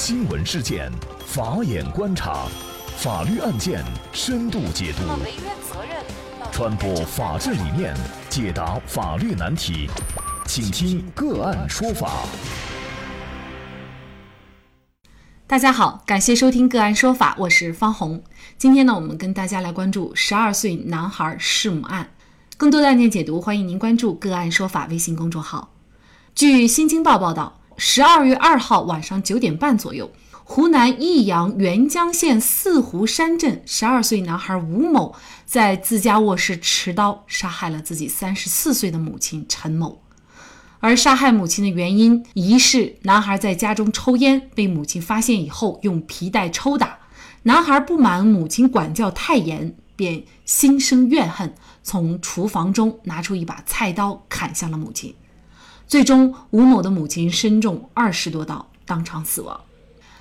新闻事件，法眼观察，法律案件深度解读，传播法治理念，解答法律难题，请听个案说法。大家好，感谢收听个案说法，我是方红。今天呢，我们跟大家来关注十二岁男孩弑母案。更多的案件解读，欢迎您关注个案说法微信公众号。据新京报报道。十二月二号晚上九点半左右，湖南益阳沅江县四湖山镇十二岁男孩吴某在自家卧室持刀杀害了自己三十四岁的母亲陈某。而杀害母亲的原因疑是男孩在家中抽烟，被母亲发现以后用皮带抽打。男孩不满母亲管教太严，便心生怨恨，从厨房中拿出一把菜刀砍向了母亲。最终，吴某的母亲身中二十多刀，当场死亡。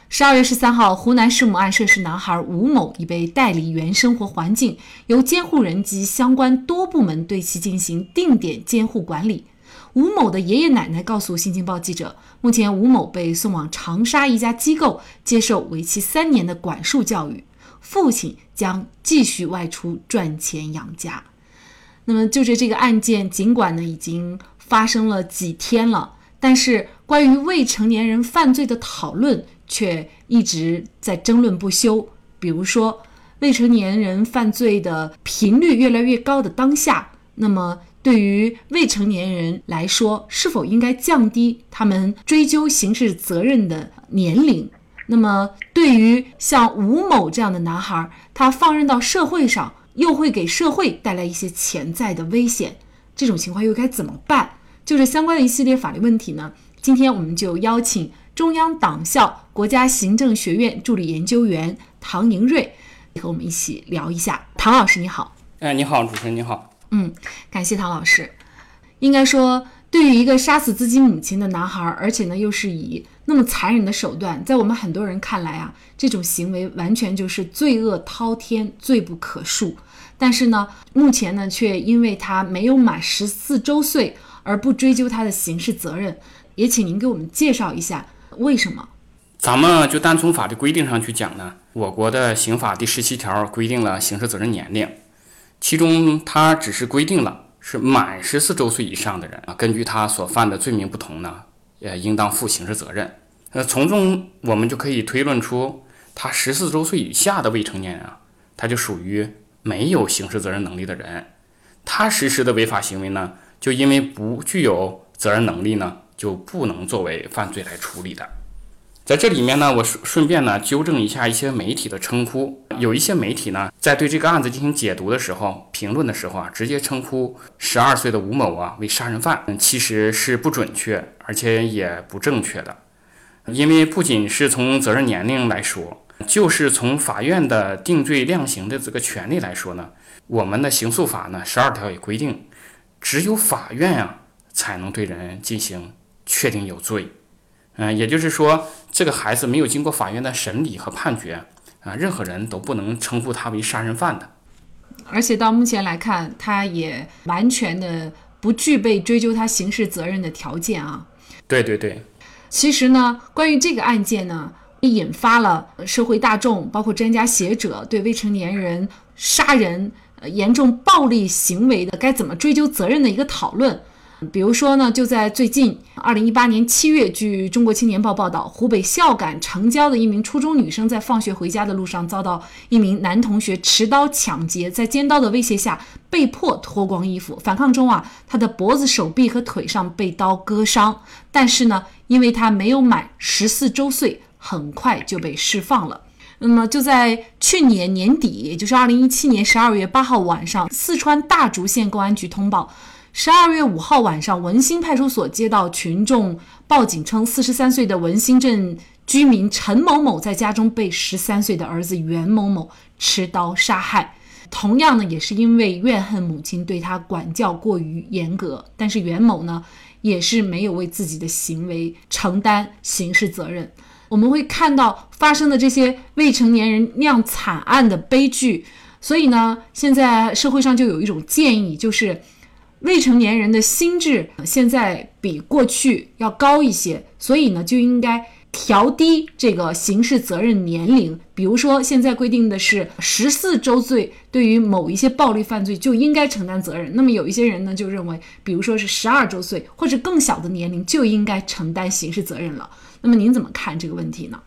十二月十三号，湖南弑母案涉事男孩吴某已被带离原生活环境，由监护人及相关多部门对其进行定点监护管理。吴某的爷爷奶奶告诉《新京报》记者，目前吴某被送往长沙一家机构接受为期三年的管束教育，父亲将继续外出赚钱养家。那么，就着这个案件，尽管呢已经。发生了几天了，但是关于未成年人犯罪的讨论却一直在争论不休。比如说，未成年人犯罪的频率越来越高的当下，那么对于未成年人来说，是否应该降低他们追究刑事责任的年龄？那么对于像吴某这样的男孩，他放任到社会上，又会给社会带来一些潜在的危险，这种情况又该怎么办？就是相关的一系列法律问题呢，今天我们就邀请中央党校国家行政学院助理研究员唐宁瑞和我们一起聊一下。唐老师你好，哎，你好，主持人你好，嗯，感谢唐老师。应该说，对于一个杀死自己母亲的男孩，而且呢又是以那么残忍的手段，在我们很多人看来啊，这种行为完全就是罪恶滔天、罪不可恕。但是呢，目前呢却因为他没有满十四周岁。而不追究他的刑事责任，也请您给我们介绍一下为什么？咱们就单从法律规定上去讲呢，我国的刑法第十七条规定了刑事责任年龄，其中它只是规定了是满十四周岁以上的人啊，根据他所犯的罪名不同呢，呃，应当负刑事责任。呃，从中我们就可以推论出，他十四周岁以下的未成年人啊，他就属于没有刑事责任能力的人，他实施的违法行为呢？就因为不具有责任能力呢，就不能作为犯罪来处理的。在这里面呢，我顺顺便呢纠正一下一些媒体的称呼。有一些媒体呢，在对这个案子进行解读的时候、评论的时候啊，直接称呼十二岁的吴某啊为杀人犯，其实是不准确，而且也不正确的。因为不仅是从责任年龄来说，就是从法院的定罪量刑的这个权利来说呢，我们的刑诉法呢十二条也规定。只有法院啊，才能对人进行确定有罪。嗯，也就是说，这个孩子没有经过法院的审理和判决啊，任何人都不能称呼他为杀人犯的。而且到目前来看，他也完全的不具备追究他刑事责任的条件啊。对对对。其实呢，关于这个案件呢，引发了社会大众，包括专家学者对未成年人杀人。呃，严重暴力行为的该怎么追究责任的一个讨论。比如说呢，就在最近，二零一八年七月，据中国青年报报道，湖北孝感城郊的一名初中女生在放学回家的路上遭到一名男同学持刀抢劫，在尖刀的威胁下被迫脱光衣服反抗中啊，她的脖子、手臂和腿上被刀割伤，但是呢，因为她没有满十四周岁，很快就被释放了。那么就在去年年底，也就是二零一七年十二月八号晚上，四川大竹县公安局通报，十二月五号晚上，文兴派出所接到群众报警称，四十三岁的文兴镇居民陈某某在家中被十三岁的儿子袁某某持刀杀害。同样呢，也是因为怨恨母亲对他管教过于严格，但是袁某呢，也是没有为自己的行为承担刑事责任。我们会看到发生的这些未成年人酿惨案的悲剧，所以呢，现在社会上就有一种建议，就是未成年人的心智现在比过去要高一些，所以呢，就应该调低这个刑事责任年龄，比如说现在规定的是十四周岁，对于某一些暴力犯罪就应该承担责任。那么有一些人呢就认为，比如说是十二周岁或者更小的年龄就应该承担刑事责任了。那么您怎么看这个问题呢？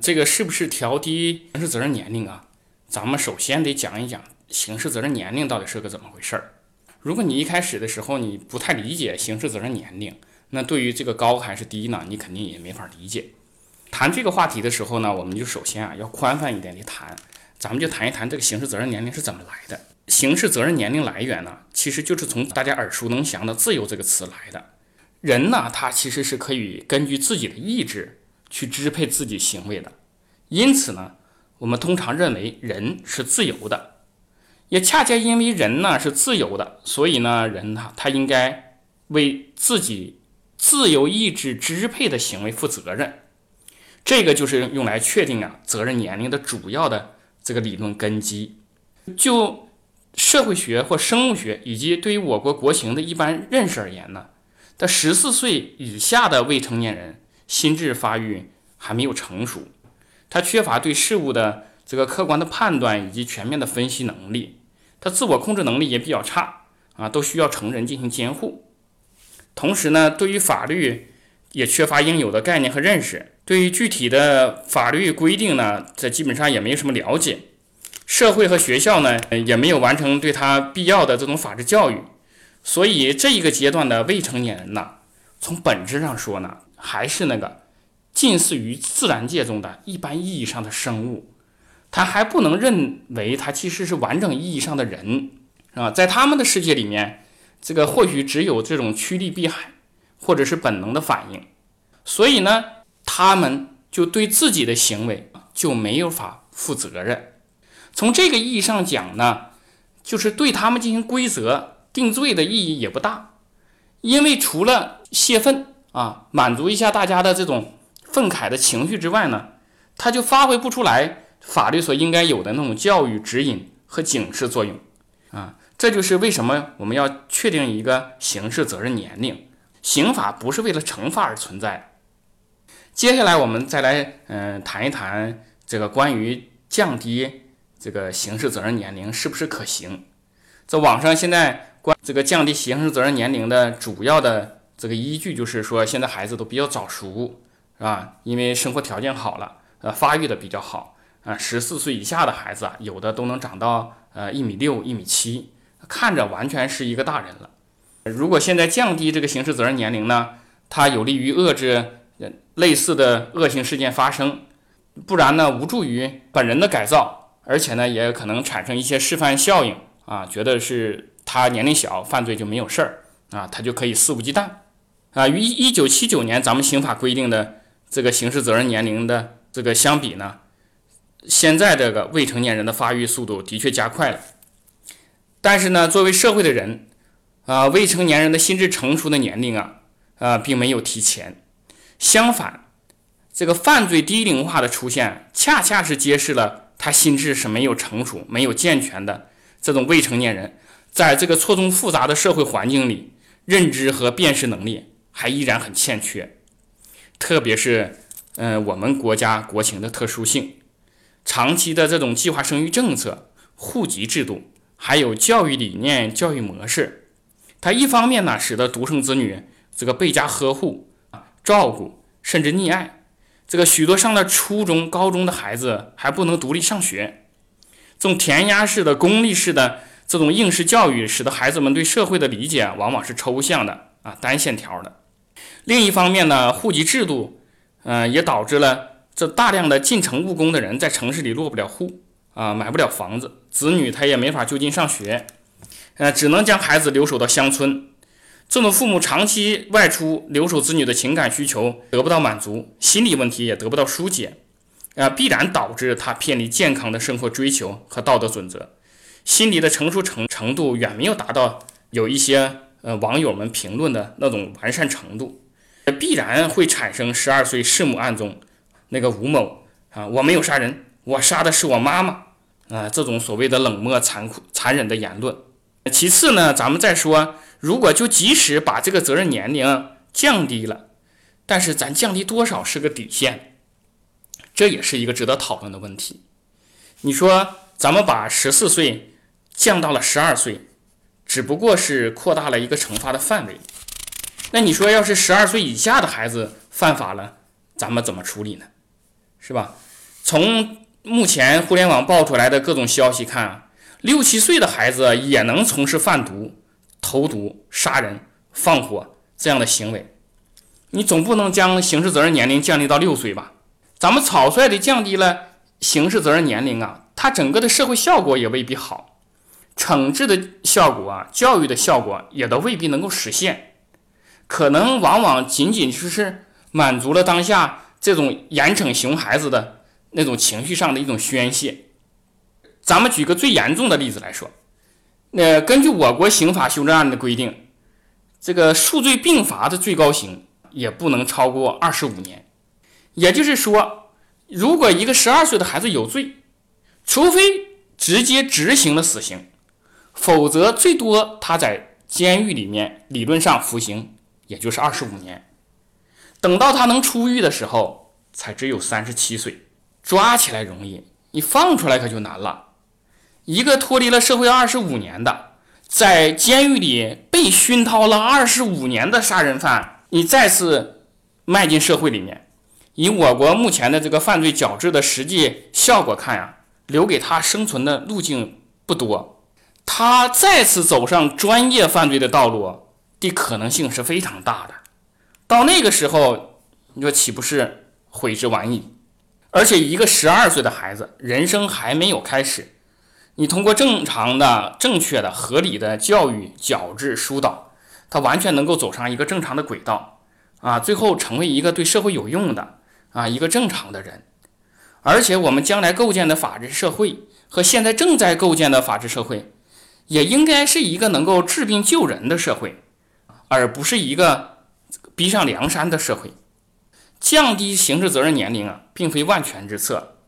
这个是不是调低刑事责任年龄啊？咱们首先得讲一讲刑事责任年龄到底是个怎么回事儿。如果你一开始的时候你不太理解刑事责任年龄，那对于这个高还是低呢？你肯定也没法理解。谈这个话题的时候呢，我们就首先啊要宽泛一点的谈，咱们就谈一谈这个刑事责任年龄是怎么来的。刑事责任年龄来源呢，其实就是从大家耳熟能详的“自由”这个词来的。人呢，他其实是可以根据自己的意志去支配自己行为的，因此呢，我们通常认为人是自由的。也恰恰因为人呢是自由的，所以呢，人呢他应该为自己。自由意志支配的行为负责任，这个就是用来确定啊责任年龄的主要的这个理论根基。就社会学或生物学以及对于我国国情的一般认识而言呢，他十四岁以下的未成年人心智发育还没有成熟，他缺乏对事物的这个客观的判断以及全面的分析能力，他自我控制能力也比较差啊，都需要成人进行监护。同时呢，对于法律也缺乏应有的概念和认识，对于具体的法律规定呢，这基本上也没有什么了解。社会和学校呢，也没有完成对他必要的这种法治教育。所以这一个阶段的未成年人呢，从本质上说呢，还是那个近似于自然界中的一般意义上的生物，他还不能认为他其实是完整意义上的人啊，在他们的世界里面。这个或许只有这种趋利避害，或者是本能的反应，所以呢，他们就对自己的行为就没有法负责任。从这个意义上讲呢，就是对他们进行规则定罪的意义也不大，因为除了泄愤啊，满足一下大家的这种愤慨的情绪之外呢，他就发挥不出来法律所应该有的那种教育指引和警示作用啊。这就是为什么我们要确定一个刑事责任年龄。刑法不是为了惩罚而存在。接下来我们再来嗯谈一谈这个关于降低这个刑事责任年龄是不是可行。在网上现在关这个降低刑事责任年龄的主要的这个依据就是说现在孩子都比较早熟，是吧？因为生活条件好了，呃，发育的比较好啊。十四岁以下的孩子啊，有的都能长到呃一米六、一米七。看着完全是一个大人了。如果现在降低这个刑事责任年龄呢，它有利于遏制类似的恶性事件发生；不然呢，无助于本人的改造，而且呢，也可能产生一些示范效应啊，觉得是他年龄小，犯罪就没有事儿啊，他就可以肆无忌惮啊。与一九七九年咱们刑法规定的这个刑事责任年龄的这个相比呢，现在这个未成年人的发育速度的确加快了。但是呢，作为社会的人，啊，未成年人的心智成熟的年龄啊，啊，并没有提前。相反，这个犯罪低龄化的出现，恰恰是揭示了他心智是没有成熟、没有健全的这种未成年人，在这个错综复杂的社会环境里，认知和辨识能力还依然很欠缺。特别是，嗯，我们国家国情的特殊性，长期的这种计划生育政策、户籍制度。还有教育理念、教育模式，它一方面呢，使得独生子女这个倍加呵护、照顾，甚至溺爱；这个许多上了初中、高中的孩子还不能独立上学。这种填鸭式的、功利式的这种应试教育，使得孩子们对社会的理解往往是抽象的啊、单线条的。另一方面呢，户籍制度，嗯，也导致了这大量的进城务工的人在城市里落不了户。啊，买不了房子，子女他也没法就近上学，呃，只能将孩子留守到乡村。这种父母长期外出留守子女的情感需求得不到满足，心理问题也得不到疏解，啊，必然导致他偏离健康的生活追求和道德准则，心理的成熟程程度远没有达到有一些呃网友们评论的那种完善程度，必然会产生十二岁弑母案中那个吴某啊，我没有杀人。我杀的是我妈妈，啊，这种所谓的冷漠、残酷、残忍的言论。其次呢，咱们再说，如果就即使把这个责任年龄降低了，但是咱降低多少是个底线，这也是一个值得讨论的问题。你说咱们把十四岁降到了十二岁，只不过是扩大了一个惩罚的范围。那你说要是十二岁以下的孩子犯法了，咱们怎么处理呢？是吧？从目前互联网爆出来的各种消息看啊，六七岁的孩子也能从事贩毒、投毒、杀人、放火这样的行为。你总不能将刑事责任年龄降低到六岁吧？咱们草率地降低了刑事责任年龄啊，它整个的社会效果也未必好，惩治的效果啊，教育的效果也都未必能够实现，可能往往仅仅就是满足了当下这种严惩熊孩子的。那种情绪上的一种宣泄。咱们举个最严重的例子来说，那根据我国刑法修正案的规定，这个数罪并罚的最高刑也不能超过二十五年。也就是说，如果一个十二岁的孩子有罪，除非直接执行了死刑，否则最多他在监狱里面理论上服刑，也就是二十五年。等到他能出狱的时候，才只有三十七岁。抓起来容易，你放出来可就难了。一个脱离了社会二十五年的，在监狱里被熏陶了二十五年的杀人犯，你再次迈进社会里面，以我国目前的这个犯罪矫治的实际效果看呀，留给他生存的路径不多。他再次走上专业犯罪的道路的可能性是非常大的。到那个时候，你说岂不是悔之晚矣？而且一个十二岁的孩子，人生还没有开始，你通过正常的、正确的、合理的教育、矫治、疏导，他完全能够走上一个正常的轨道，啊，最后成为一个对社会有用的啊一个正常的人。而且我们将来构建的法治社会和现在正在构建的法治社会，也应该是一个能够治病救人的社会，而不是一个逼上梁山的社会。降低刑事责任年龄啊，并非万全之策，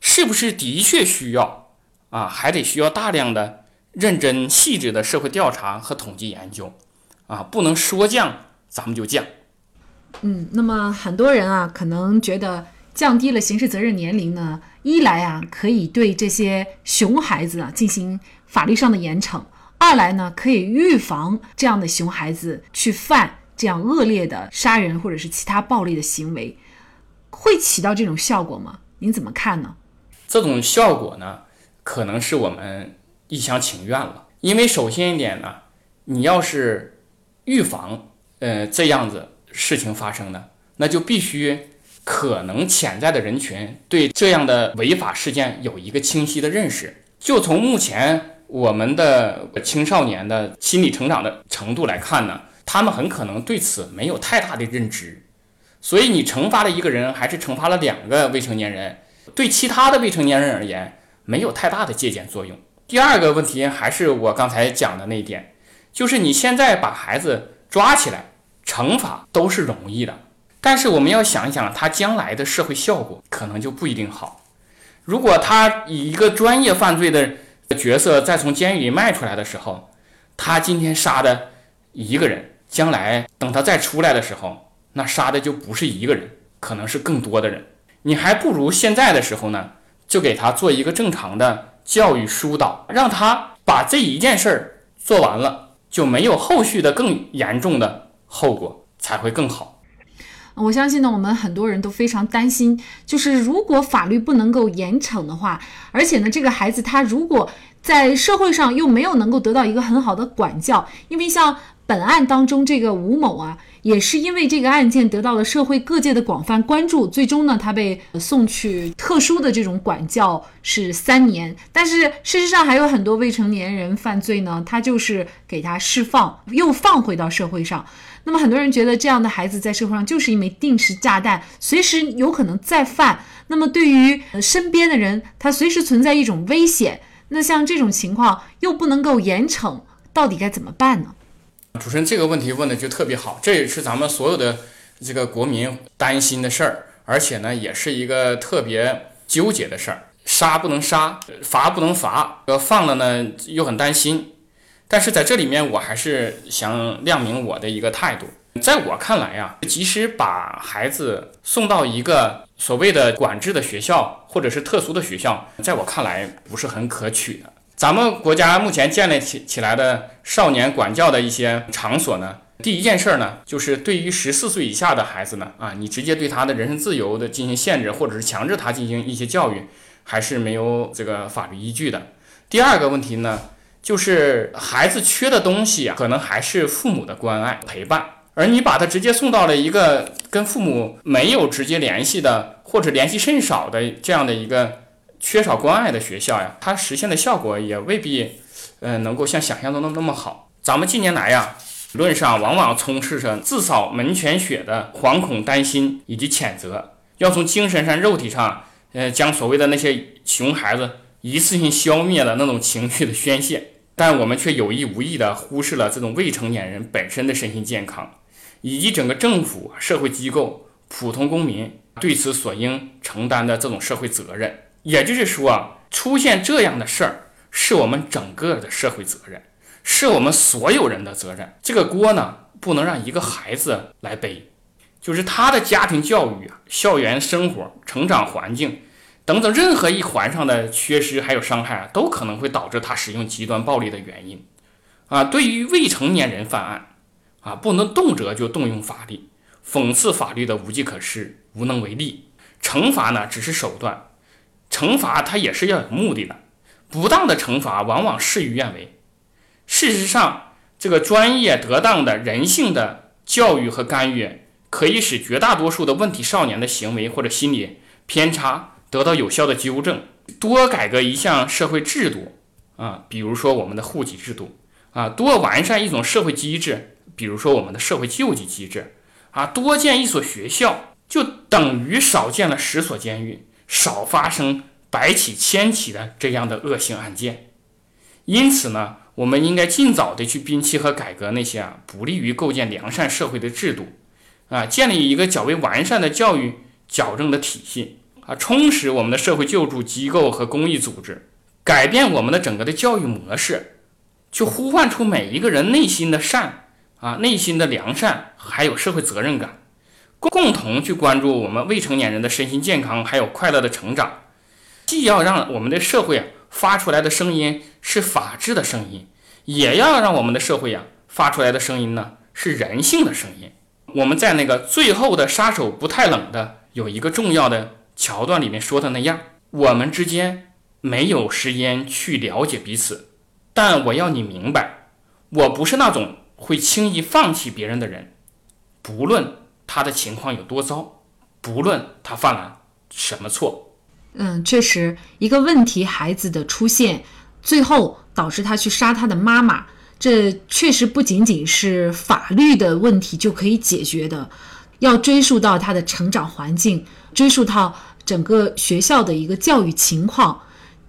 是不是的确需要啊？还得需要大量的认真细致的社会调查和统计研究啊，不能说降咱们就降。嗯，那么很多人啊，可能觉得降低了刑事责任年龄呢，一来啊，可以对这些熊孩子啊进行法律上的严惩；二来呢，可以预防这样的熊孩子去犯。这样恶劣的杀人或者是其他暴力的行为，会起到这种效果吗？您怎么看呢？这种效果呢，可能是我们一厢情愿了。因为首先一点呢，你要是预防呃这样子事情发生呢，那就必须可能潜在的人群对这样的违法事件有一个清晰的认识。就从目前我们的青少年的心理成长的程度来看呢。他们很可能对此没有太大的认知，所以你惩罚了一个人，还是惩罚了两个未成年人，对其他的未成年人而言没有太大的借鉴作用。第二个问题还是我刚才讲的那一点，就是你现在把孩子抓起来惩罚都是容易的，但是我们要想一想，他将来的社会效果可能就不一定好。如果他以一个专业犯罪的角色再从监狱里迈出来的时候，他今天杀的一个人。将来等他再出来的时候，那杀的就不是一个人，可能是更多的人。你还不如现在的时候呢，就给他做一个正常的教育疏导，让他把这一件事儿做完了，就没有后续的更严重的后果，才会更好。我相信呢，我们很多人都非常担心，就是如果法律不能够严惩的话，而且呢，这个孩子他如果在社会上又没有能够得到一个很好的管教，因为像。本案当中，这个吴某啊，也是因为这个案件得到了社会各界的广泛关注，最终呢，他被送去特殊的这种管教是三年。但是事实上，还有很多未成年人犯罪呢，他就是给他释放，又放回到社会上。那么很多人觉得这样的孩子在社会上就是一枚定时炸弹，随时有可能再犯。那么对于身边的人，他随时存在一种危险。那像这种情况又不能够严惩，到底该怎么办呢？主持人这个问题问的就特别好，这也是咱们所有的这个国民担心的事儿，而且呢，也是一个特别纠结的事儿。杀不能杀，罚不能罚，呃，放了呢又很担心。但是在这里面，我还是想亮明我的一个态度，在我看来呀，即使把孩子送到一个所谓的管制的学校或者是特殊的学校，在我看来不是很可取的。咱们国家目前建立起起来的少年管教的一些场所呢，第一件事呢，就是对于十四岁以下的孩子呢，啊，你直接对他的人身自由的进行限制，或者是强制他进行一些教育，还是没有这个法律依据的。第二个问题呢，就是孩子缺的东西啊，可能还是父母的关爱陪伴。而你把他直接送到了一个跟父母没有直接联系的，或者联系甚少的这样的一个缺少关爱的学校呀，它实现的效果也未必，呃，能够像想象中的那么好。咱们近年来呀，理论上往往充斥着自扫门前雪的惶恐、担心以及谴责，要从精神上、肉体上，呃，将所谓的那些熊孩子一次性消灭的那种情绪的宣泄，但我们却有意无意地忽视了这种未成年人本身的身心健康。以及整个政府、社会机构、普通公民对此所应承担的这种社会责任，也就是说，出现这样的事儿，是我们整个的社会责任，是我们所有人的责任。这个锅呢，不能让一个孩子来背，就是他的家庭教育、校园生活、成长环境等等任何一环上的缺失还有伤害啊，都可能会导致他使用极端暴力的原因啊。对于未成年人犯案。啊，不能动辄就动用法律，讽刺法律的无计可施、无能为力。惩罚呢，只是手段，惩罚它也是要有目的的。不当的惩罚往往事与愿违。事实上，这个专业、得当的人性的教育和干预，可以使绝大多数的问题少年的行为或者心理偏差得到有效的纠正。多改革一项社会制度啊，比如说我们的户籍制度啊，多完善一种社会机制。比如说我们的社会救济机制啊，多建一所学校，就等于少建了十所监狱，少发生百起千起的这样的恶性案件。因此呢，我们应该尽早的去摒弃和改革那些啊不利于构建良善社会的制度，啊，建立一个较为完善的教育矫正的体系啊，充实我们的社会救助机构和公益组织，改变我们的整个的教育模式，去呼唤出每一个人内心的善。啊，内心的良善，还有社会责任感，共同去关注我们未成年人的身心健康，还有快乐的成长。既要让我们的社会啊发出来的声音是法治的声音，也要让我们的社会啊发出来的声音呢是人性的声音。我们在那个最后的杀手不太冷的有一个重要的桥段里面说的那样，我们之间没有时间去了解彼此，但我要你明白，我不是那种。会轻易放弃别人的人，不论他的情况有多糟，不论他犯了什么错。嗯，确实，一个问题孩子的出现，最后导致他去杀他的妈妈，这确实不仅仅是法律的问题就可以解决的，要追溯到他的成长环境，追溯到整个学校的一个教育情况。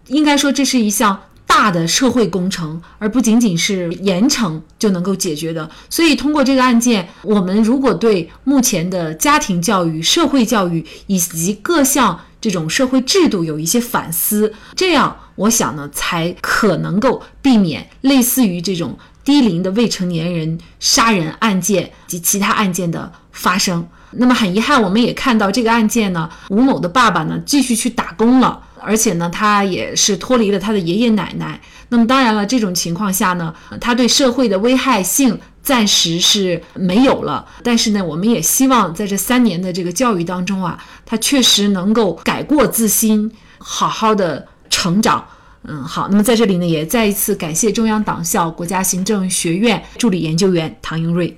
应该说，这是一项。大的社会工程，而不仅仅是严惩就能够解决的。所以，通过这个案件，我们如果对目前的家庭教育、社会教育以及各项这种社会制度有一些反思，这样我想呢，才可能够避免类似于这种低龄的未成年人杀人案件及其他案件的发生。那么，很遗憾，我们也看到这个案件呢，吴某的爸爸呢，继续去打工了。而且呢，他也是脱离了他的爷爷奶奶。那么当然了，这种情况下呢，他对社会的危害性暂时是没有了。但是呢，我们也希望在这三年的这个教育当中啊，他确实能够改过自新，好好的成长。嗯，好。那么在这里呢，也再一次感谢中央党校国家行政学院助理研究员唐英瑞。